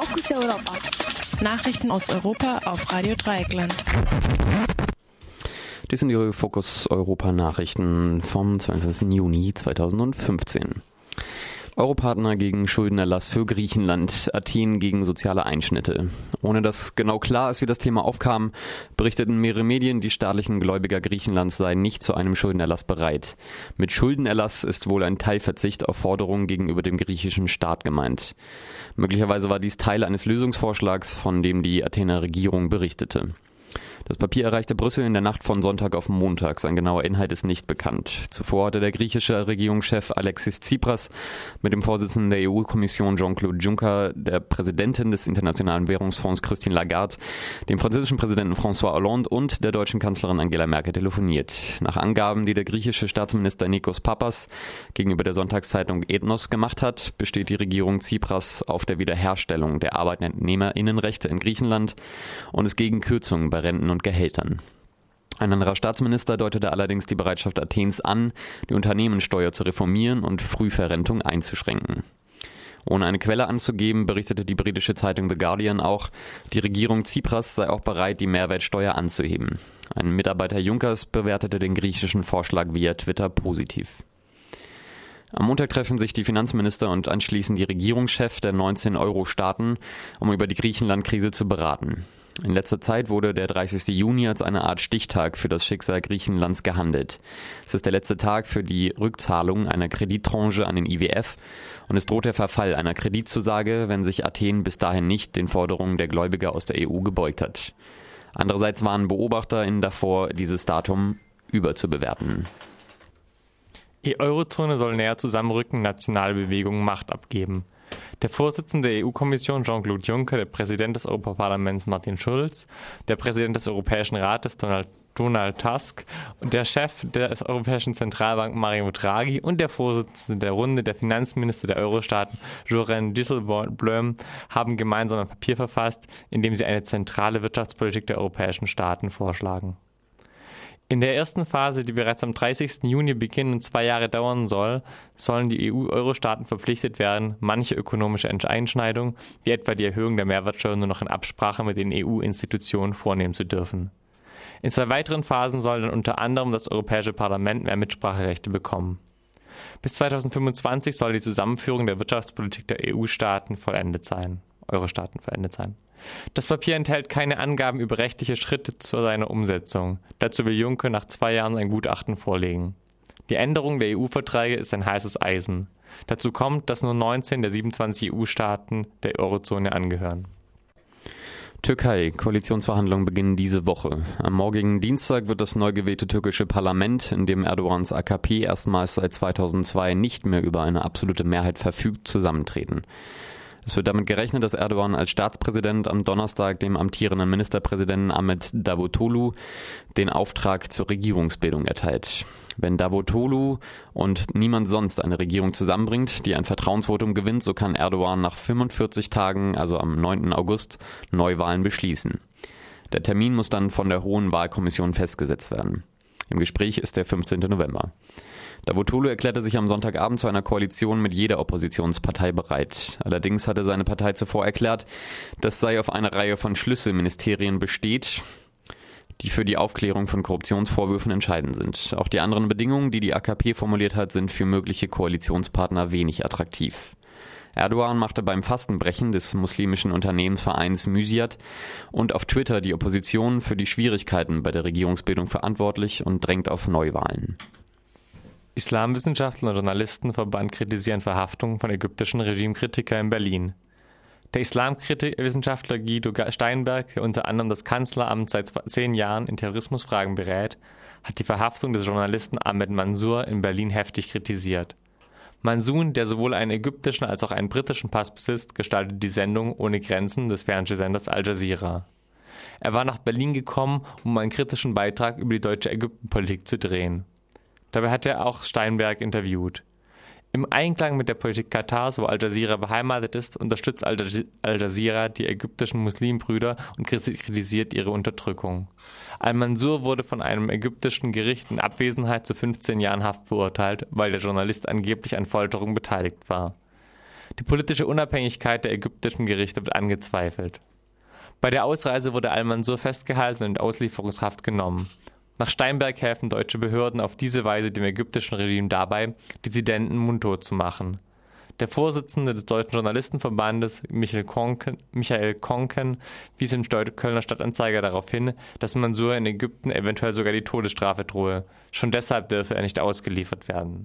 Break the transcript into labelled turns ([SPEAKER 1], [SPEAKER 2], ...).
[SPEAKER 1] Fokus Europa.
[SPEAKER 2] Nachrichten aus Europa auf Radio Dreieckland.
[SPEAKER 3] Die sind die Fokus Europa Nachrichten vom 20. Juni 2015. Europartner gegen Schuldenerlass für Griechenland, Athen gegen soziale Einschnitte. Ohne dass genau klar ist, wie das Thema aufkam, berichteten mehrere Medien, die staatlichen Gläubiger Griechenlands seien nicht zu einem Schuldenerlass bereit. Mit Schuldenerlass ist wohl ein Teilverzicht auf Forderungen gegenüber dem griechischen Staat gemeint. Möglicherweise war dies Teil eines Lösungsvorschlags, von dem die Athener Regierung berichtete. Das Papier erreichte Brüssel in der Nacht von Sonntag auf Montag. Sein genauer Inhalt ist nicht bekannt. Zuvor hatte der griechische Regierungschef Alexis Tsipras mit dem Vorsitzenden der EU-Kommission Jean-Claude Juncker, der Präsidentin des Internationalen Währungsfonds Christine Lagarde, dem französischen Präsidenten François Hollande und der deutschen Kanzlerin Angela Merkel telefoniert. Nach Angaben, die der griechische Staatsminister Nikos Papas gegenüber der Sonntagszeitung Ethnos gemacht hat, besteht die Regierung Tsipras auf der Wiederherstellung der Arbeitnehmerinnenrechte in Griechenland und ist gegen Kürzungen bei Renten und und Gehältern. Ein anderer Staatsminister deutete allerdings die Bereitschaft Athens an, die Unternehmenssteuer zu reformieren und Frühverrentung einzuschränken. Ohne eine Quelle anzugeben, berichtete die britische Zeitung The Guardian auch, die Regierung Tsipras sei auch bereit, die Mehrwertsteuer anzuheben. Ein Mitarbeiter Junkers bewertete den griechischen Vorschlag via Twitter positiv. Am Montag treffen sich die Finanzminister und anschließend die Regierungschefs der 19 Euro-Staaten, um über die Griechenland-Krise zu beraten. In letzter Zeit wurde der 30. Juni als eine Art Stichtag für das Schicksal Griechenlands gehandelt. Es ist der letzte Tag für die Rückzahlung einer Kredittranche an den IWF und es droht der Verfall einer Kreditzusage, wenn sich Athen bis dahin nicht den Forderungen der Gläubiger aus der EU gebeugt hat. Andererseits waren BeobachterInnen davor, dieses Datum überzubewerten.
[SPEAKER 4] Die Eurozone soll näher zusammenrücken, nationale Bewegungen Macht abgeben. Der Vorsitzende der EU-Kommission Jean-Claude Juncker, der Präsident des Europaparlaments Martin Schulz, der Präsident des Europäischen Rates Donald Donald Tusk der Chef der Europäischen Zentralbank Mario Draghi und der Vorsitzende der Runde der Finanzminister der Euro-Staaten Joren Dijsselbloem haben gemeinsam ein Papier verfasst, in dem sie eine zentrale Wirtschaftspolitik der europäischen Staaten vorschlagen. In der ersten Phase, die bereits am 30. Juni beginnen und zwei Jahre dauern soll, sollen die EU-Euro-Staaten verpflichtet werden, manche ökonomische Einschneidungen, wie etwa die Erhöhung der Mehrwertsteuer, nur noch in Absprache mit den EU-Institutionen vornehmen zu dürfen. In zwei weiteren Phasen soll dann unter anderem das Europäische Parlament mehr Mitspracherechte bekommen. Bis 2025 soll die Zusammenführung der Wirtschaftspolitik der EU-Staaten vollendet sein, Euro-Staaten vollendet sein. Das Papier enthält keine Angaben über rechtliche Schritte zu seiner Umsetzung. Dazu will Juncker nach zwei Jahren ein Gutachten vorlegen. Die Änderung der EU-Verträge ist ein heißes Eisen. Dazu kommt, dass nur 19 der 27 EU-Staaten der Eurozone angehören.
[SPEAKER 3] Türkei. Koalitionsverhandlungen beginnen diese Woche. Am morgigen Dienstag wird das neu gewählte türkische Parlament, in dem Erdogans AKP erstmals seit 2002 nicht mehr über eine absolute Mehrheit verfügt, zusammentreten. Es wird damit gerechnet, dass Erdogan als Staatspräsident am Donnerstag dem amtierenden Ministerpräsidenten Ahmed Davutoglu den Auftrag zur Regierungsbildung erteilt. Wenn Davutoglu und niemand sonst eine Regierung zusammenbringt, die ein Vertrauensvotum gewinnt, so kann Erdogan nach 45 Tagen, also am 9. August, Neuwahlen beschließen. Der Termin muss dann von der Hohen Wahlkommission festgesetzt werden. Im Gespräch ist der 15. November. Davutoglu erklärte sich am Sonntagabend zu einer Koalition mit jeder Oppositionspartei bereit. Allerdings hatte seine Partei zuvor erklärt, das sei auf eine Reihe von Schlüsselministerien besteht, die für die Aufklärung von Korruptionsvorwürfen entscheidend sind. Auch die anderen Bedingungen, die die AKP formuliert hat, sind für mögliche Koalitionspartner wenig attraktiv. Erdogan machte beim Fastenbrechen des muslimischen Unternehmensvereins Mysiat und auf Twitter die Opposition für die Schwierigkeiten bei der Regierungsbildung verantwortlich und drängt auf Neuwahlen.
[SPEAKER 4] Islamwissenschaftler und Journalistenverband kritisieren Verhaftungen von ägyptischen Regimekritikern in Berlin. Der Islamwissenschaftler Guido Steinberg, der unter anderem das Kanzleramt seit zehn Jahren in Terrorismusfragen berät, hat die Verhaftung des Journalisten Ahmed Mansour in Berlin heftig kritisiert. Mansour, der sowohl einen ägyptischen als auch einen britischen Pass besitzt, gestaltet die Sendung Ohne Grenzen des Fernsehsenders Al Jazeera. Er war nach Berlin gekommen, um einen kritischen Beitrag über die deutsche Ägyptenpolitik zu drehen. Dabei hat er auch Steinberg interviewt. Im Einklang mit der Politik Katars, wo Al Jazeera beheimatet ist, unterstützt Al Jazeera die ägyptischen Muslimbrüder und kritisiert ihre Unterdrückung. Al-Mansur wurde von einem ägyptischen Gericht in Abwesenheit zu 15 Jahren Haft verurteilt, weil der Journalist angeblich an Folterung beteiligt war. Die politische Unabhängigkeit der ägyptischen Gerichte wird angezweifelt. Bei der Ausreise wurde Al-Mansur festgehalten und in Auslieferungshaft genommen. Nach Steinberg helfen deutsche Behörden auf diese Weise dem ägyptischen Regime dabei, Dissidenten mundtot zu machen. Der Vorsitzende des Deutschen Journalistenverbandes, Michael Konken, Michael Konken wies im Kölner Stadtanzeiger darauf hin, dass Mansur in Ägypten eventuell sogar die Todesstrafe drohe. Schon deshalb dürfe er nicht ausgeliefert werden